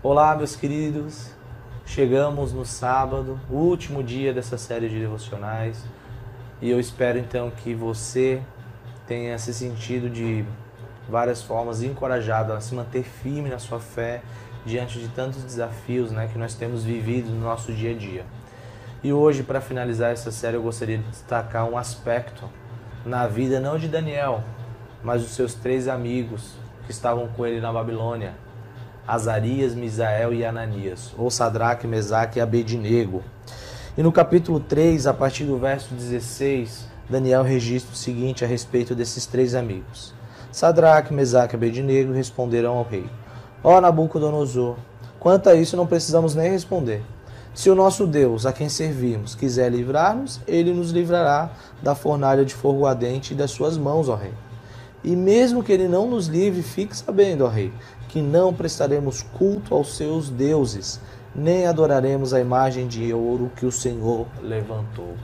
Olá, meus queridos. Chegamos no sábado, último dia dessa série de devocionais, e eu espero então que você tenha se sentido de várias formas encorajado a se manter firme na sua fé diante de tantos desafios né, que nós temos vivido no nosso dia a dia. E hoje, para finalizar essa série, eu gostaria de destacar um aspecto na vida não de Daniel, mas dos seus três amigos que estavam com ele na Babilônia, Azarias, Misael e Ananias, ou Sadraque, Mesaque e Abednego. E no capítulo 3, a partir do verso 16, Daniel registra o seguinte a respeito desses três amigos. Sadraque, Mesaque e Abednego responderam ao rei: Ó Nabucodonosor, quanto a isso não precisamos nem responder. Se o nosso Deus, a quem servimos, quiser livrar-nos, ele nos livrará da fornalha de fogo ardente e das suas mãos, ó rei. E mesmo que ele não nos livre, fique sabendo, ó rei, que não prestaremos culto aos seus deuses, nem adoraremos a imagem de ouro que o Senhor levantou.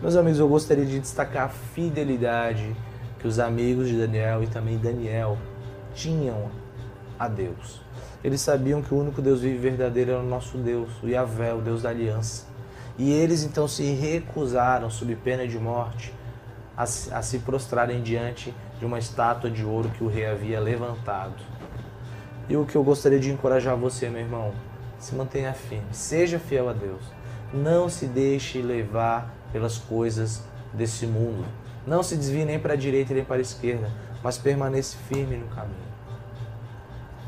Meus amigos, eu gostaria de destacar a fidelidade que os amigos de Daniel e também Daniel tinham a Deus. Eles sabiam que o único Deus vivo e verdadeiro era o nosso Deus, o Yahvé, o Deus da aliança. E eles então se recusaram, sob pena de morte, a, a se prostrarem diante de uma estátua de ouro que o rei havia levantado. E o que eu gostaria de encorajar você, meu irmão, se mantenha firme, seja fiel a Deus. Não se deixe levar pelas coisas desse mundo. Não se desvie nem para a direita nem para a esquerda, mas permaneça firme no caminho.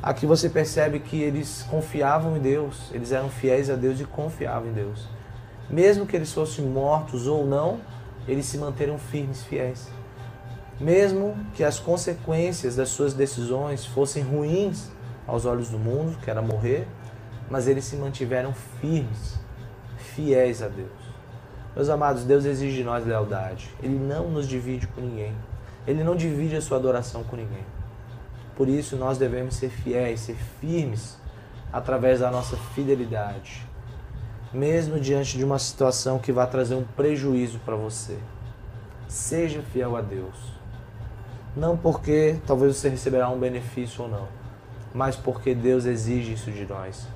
Aqui você percebe que eles confiavam em Deus, eles eram fiéis a Deus e confiavam em Deus. Mesmo que eles fossem mortos ou não, eles se manteram firmes, fiéis. Mesmo que as consequências das suas decisões fossem ruins aos olhos do mundo, que era morrer, mas eles se mantiveram firmes, fiéis a Deus. Meus amados, Deus exige de nós lealdade. Ele não nos divide com ninguém. Ele não divide a sua adoração com ninguém. Por isso, nós devemos ser fiéis, ser firmes através da nossa fidelidade, mesmo diante de uma situação que vai trazer um prejuízo para você. Seja fiel a Deus. Não porque talvez você receberá um benefício ou não, mas porque Deus exige isso de nós.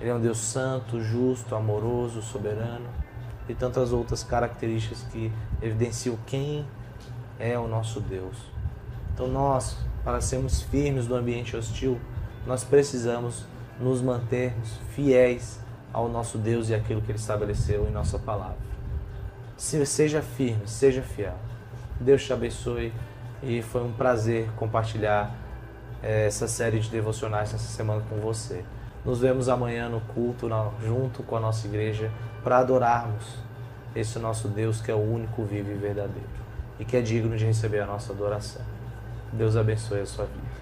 Ele é um Deus santo, justo, amoroso, soberano e tantas outras características que evidenciam quem é o nosso Deus. Então nós, para sermos firmes no ambiente hostil, nós precisamos nos mantermos fiéis ao nosso Deus e aquilo que Ele estabeleceu em nossa palavra. Seja firme, seja fiel. Deus te abençoe e foi um prazer compartilhar eh, essa série de devocionais essa semana com você. Nos vemos amanhã no culto, junto com a nossa igreja, para adorarmos esse nosso Deus que é o único vivo e verdadeiro e que é digno de receber a nossa adoração. Deus abençoe a sua vida.